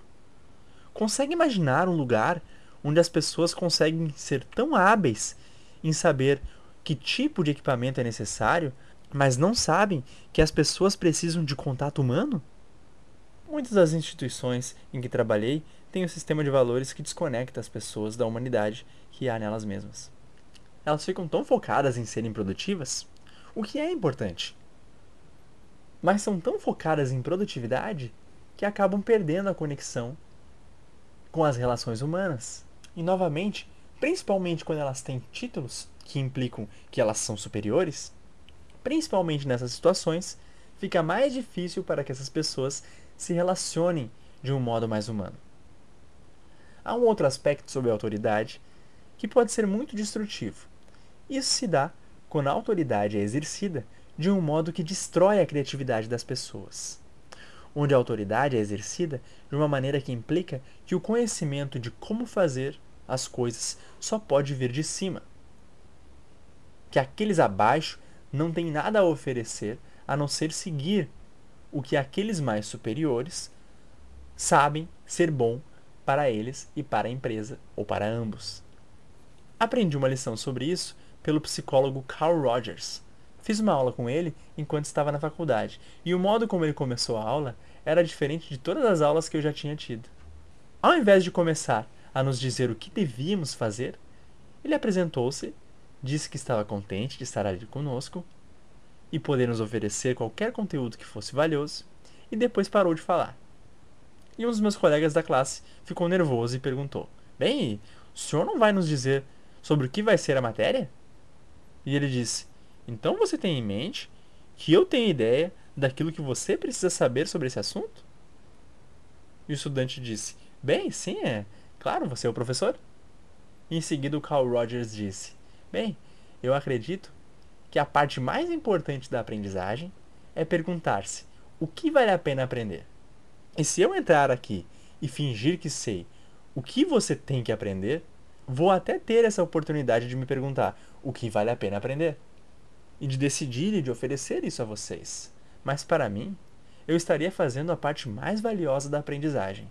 Consegue imaginar um lugar onde as pessoas conseguem ser tão hábeis em saber que tipo de equipamento é necessário, mas não sabem que as pessoas precisam de contato humano? Muitas das instituições em que trabalhei têm um sistema de valores que desconecta as pessoas da humanidade que há nelas mesmas. Elas ficam tão focadas em serem produtivas, o que é importante, mas são tão focadas em produtividade que acabam perdendo a conexão com as relações humanas. E novamente, principalmente quando elas têm títulos que implicam que elas são superiores, principalmente nessas situações, fica mais difícil para que essas pessoas se relacionem de um modo mais humano. Há um outro aspecto sobre a autoridade que pode ser muito destrutivo. Isso se dá quando a autoridade é exercida de um modo que destrói a criatividade das pessoas. Onde a autoridade é exercida de uma maneira que implica que o conhecimento de como fazer as coisas só pode vir de cima. Que aqueles abaixo não têm nada a oferecer a não ser seguir o que aqueles mais superiores sabem ser bom para eles e para a empresa, ou para ambos. Aprendi uma lição sobre isso pelo psicólogo Carl Rogers. Fiz uma aula com ele enquanto estava na faculdade, e o modo como ele começou a aula era diferente de todas as aulas que eu já tinha tido. Ao invés de começar a nos dizer o que devíamos fazer, ele apresentou-se, disse que estava contente de estar ali conosco e poder nos oferecer qualquer conteúdo que fosse valioso, e depois parou de falar. E um dos meus colegas da classe ficou nervoso e perguntou: Bem, o senhor não vai nos dizer sobre o que vai ser a matéria? E ele disse: Então você tem em mente que eu tenho ideia daquilo que você precisa saber sobre esse assunto? E o estudante disse: Bem, sim, é. Claro, você é o professor. E em seguida o Carl Rogers disse: Bem, eu acredito que a parte mais importante da aprendizagem é perguntar-se o que vale a pena aprender. E se eu entrar aqui e fingir que sei o que você tem que aprender, vou até ter essa oportunidade de me perguntar o que vale a pena aprender. E de decidir e de oferecer isso a vocês. Mas para mim, eu estaria fazendo a parte mais valiosa da aprendizagem.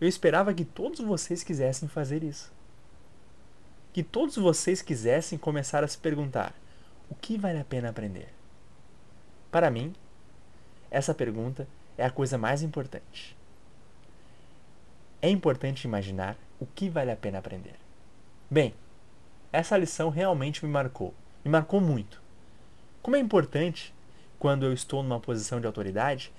Eu esperava que todos vocês quisessem fazer isso. Que todos vocês quisessem começar a se perguntar: o que vale a pena aprender? Para mim, essa pergunta é a coisa mais importante. É importante imaginar o que vale a pena aprender. Bem, essa lição realmente me marcou, me marcou muito. Como é importante, quando eu estou numa posição de autoridade,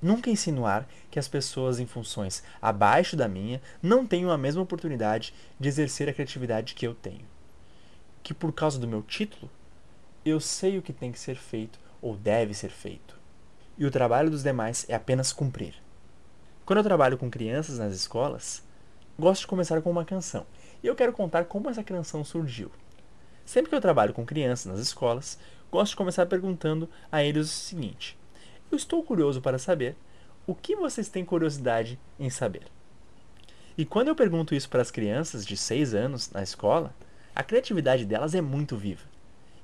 nunca insinuar que as pessoas em funções abaixo da minha não tenham a mesma oportunidade de exercer a criatividade que eu tenho. Que por causa do meu título, eu sei o que tem que ser feito ou deve ser feito e o trabalho dos demais é apenas cumprir. Quando eu trabalho com crianças nas escolas, gosto de começar com uma canção, e eu quero contar como essa canção surgiu. Sempre que eu trabalho com crianças nas escolas, gosto de começar perguntando a eles o seguinte: Eu estou curioso para saber o que vocês têm curiosidade em saber. E quando eu pergunto isso para as crianças de 6 anos na escola, a criatividade delas é muito viva.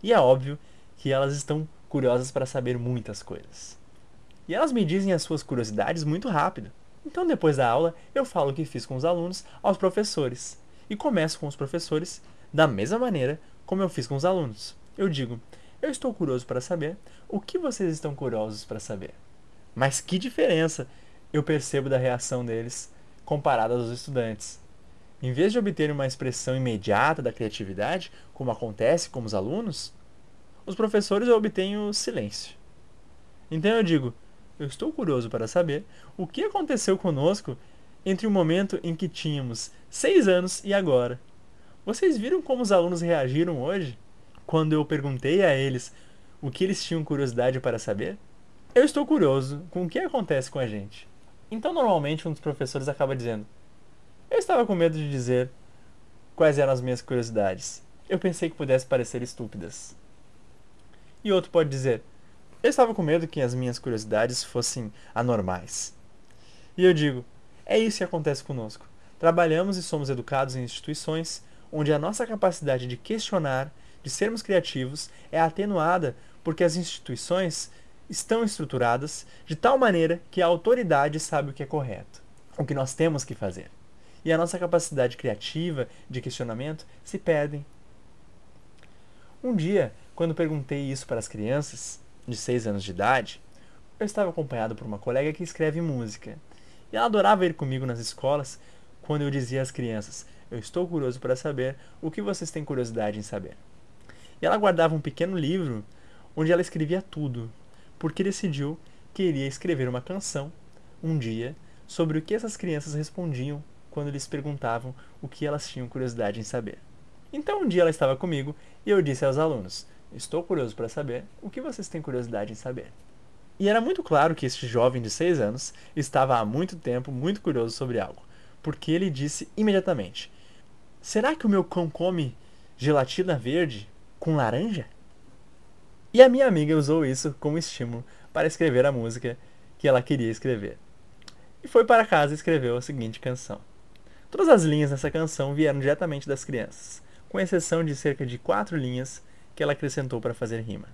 E é óbvio que elas estão curiosas para saber muitas coisas. E elas me dizem as suas curiosidades muito rápido. Então, depois da aula, eu falo o que fiz com os alunos aos professores. E começo com os professores da mesma maneira como eu fiz com os alunos. Eu digo: Eu estou curioso para saber o que vocês estão curiosos para saber. Mas que diferença eu percebo da reação deles comparada aos estudantes. Em vez de obter uma expressão imediata da criatividade, como acontece com os alunos, os professores obtêm o silêncio. Então eu digo: eu estou curioso para saber o que aconteceu conosco entre o momento em que tínhamos seis anos e agora. Vocês viram como os alunos reagiram hoje quando eu perguntei a eles o que eles tinham curiosidade para saber? Eu estou curioso com o que acontece com a gente. Então, normalmente, um dos professores acaba dizendo: Eu estava com medo de dizer quais eram as minhas curiosidades. Eu pensei que pudesse parecer estúpidas. E outro pode dizer: eu estava com medo que as minhas curiosidades fossem anormais. E eu digo: é isso que acontece conosco. Trabalhamos e somos educados em instituições onde a nossa capacidade de questionar, de sermos criativos, é atenuada porque as instituições estão estruturadas de tal maneira que a autoridade sabe o que é correto, o que nós temos que fazer. E a nossa capacidade criativa de questionamento se perdem. Um dia, quando perguntei isso para as crianças, de 6 anos de idade, eu estava acompanhado por uma colega que escreve música. E ela adorava ir comigo nas escolas quando eu dizia às crianças: Eu estou curioso para saber o que vocês têm curiosidade em saber. E ela guardava um pequeno livro onde ela escrevia tudo, porque decidiu que iria escrever uma canção um dia sobre o que essas crianças respondiam quando lhes perguntavam o que elas tinham curiosidade em saber. Então um dia ela estava comigo e eu disse aos alunos: Estou curioso para saber o que vocês têm curiosidade em saber. E era muito claro que este jovem de 6 anos estava há muito tempo muito curioso sobre algo, porque ele disse imediatamente: Será que o meu cão come gelatina verde com laranja? E a minha amiga usou isso como estímulo para escrever a música que ela queria escrever. E foi para casa e escreveu a seguinte canção. Todas as linhas dessa canção vieram diretamente das crianças, com exceção de cerca de quatro linhas que ela acrescentou para fazer rima.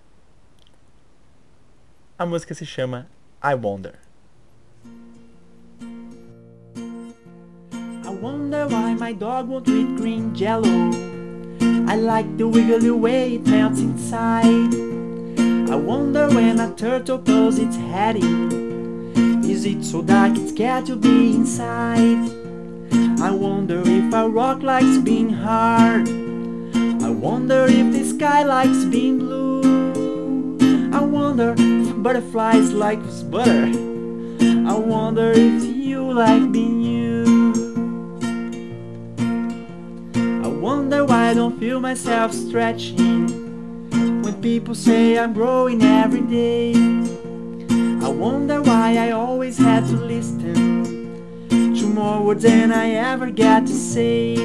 A música se chama I Wonder. I wonder why my dog won't eat green jello. I like the wiggly way it melts inside. I wonder when a turtle pulls its head in. Is it so dark it's scared to be inside? I wonder if a rock likes being hard. I wonder if the sky likes being blue. I wonder butterflies like butter. I wonder if you like being you. I wonder why I don't feel myself stretching when people say I'm growing every day. I wonder why I always had to listen to more words than I ever get to say.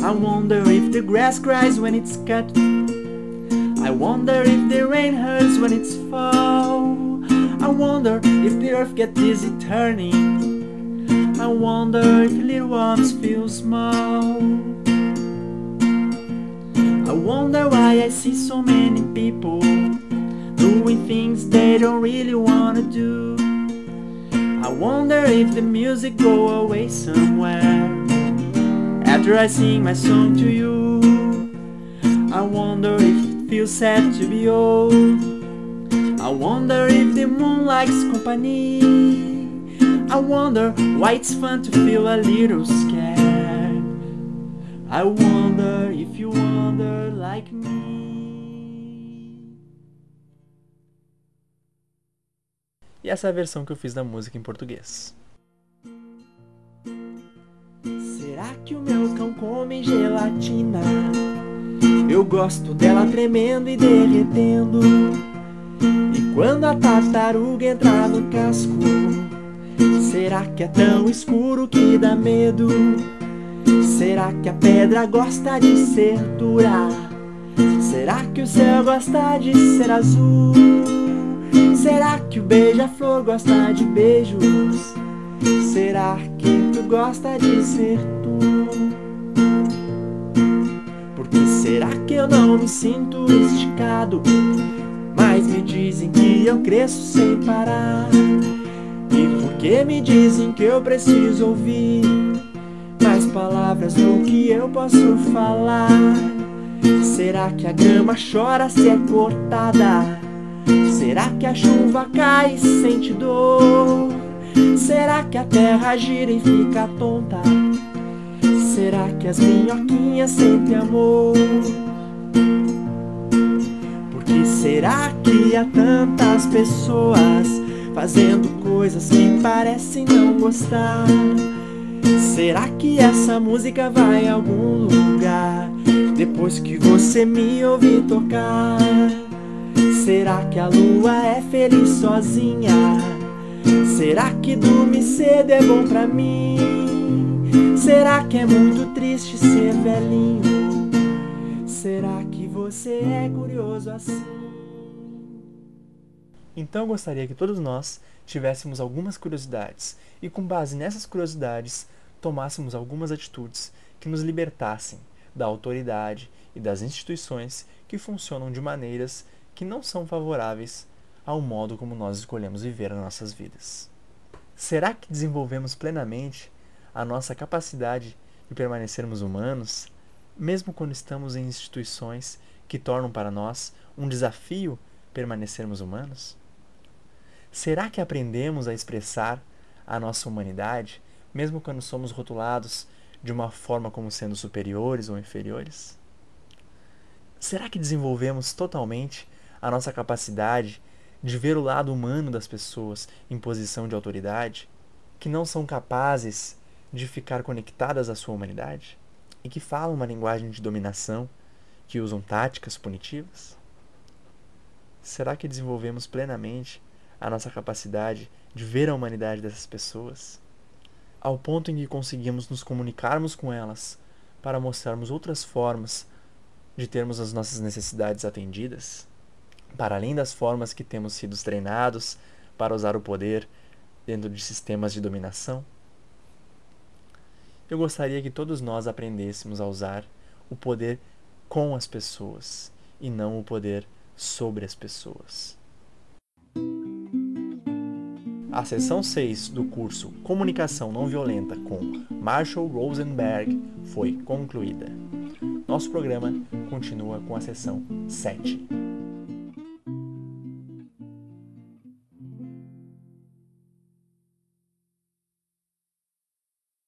I wonder if the grass cries when it's cut. I wonder if the rain hurts when it's fall. I wonder if the earth gets dizzy turning. I wonder if little ones feel small. I wonder why I see so many people doing things they don't really wanna do. I wonder if the music go away somewhere after I sing my song to you. I wonder if it feels sad to be old. I wonder if the moon likes company. I wonder why it's fun to feel a little scared. I wonder if you wonder like me. E essa é a versão que eu fiz da música em português. Será que o meu cão come gelatina? Eu gosto dela tremendo e derretendo. E quando a tartaruga entrar no casco, será que é tão escuro que dá medo? Será que a pedra gosta de ser dura? Será que o céu gosta de ser azul? Será que o beija-flor gosta de beijos? Será que tu gosta de ser tu? Será que eu não me sinto esticado? Mas me dizem que eu cresço sem parar. E porque me dizem que eu preciso ouvir mais palavras do que eu posso falar? Será que a grama chora se é cortada? Será que a chuva cai e sente dor? Será que a terra gira e fica tonta? Será que as minhoquinhas sentem amor? Porque será que há tantas pessoas fazendo coisas que parecem não gostar? Será que essa música vai a algum lugar depois que você me ouvir tocar? Será que a lua é feliz sozinha? Será que dormir cedo é bom pra mim? Será que é muito triste ser velhinho? Será que você é curioso assim? Então eu gostaria que todos nós tivéssemos algumas curiosidades e, com base nessas curiosidades, tomássemos algumas atitudes que nos libertassem da autoridade e das instituições que funcionam de maneiras que não são favoráveis ao modo como nós escolhemos viver as nossas vidas. Será que desenvolvemos plenamente a nossa capacidade de permanecermos humanos, mesmo quando estamos em instituições que tornam para nós um desafio permanecermos humanos? Será que aprendemos a expressar a nossa humanidade, mesmo quando somos rotulados de uma forma como sendo superiores ou inferiores? Será que desenvolvemos totalmente a nossa capacidade de ver o lado humano das pessoas em posição de autoridade, que não são capazes de ficar conectadas à sua humanidade e que falam uma linguagem de dominação, que usam táticas punitivas? Será que desenvolvemos plenamente a nossa capacidade de ver a humanidade dessas pessoas, ao ponto em que conseguimos nos comunicarmos com elas para mostrarmos outras formas de termos as nossas necessidades atendidas, para além das formas que temos sido treinados para usar o poder dentro de sistemas de dominação? Eu gostaria que todos nós aprendêssemos a usar o poder com as pessoas e não o poder sobre as pessoas. A sessão 6 do curso Comunicação Não Violenta com Marshall Rosenberg foi concluída. Nosso programa continua com a sessão 7.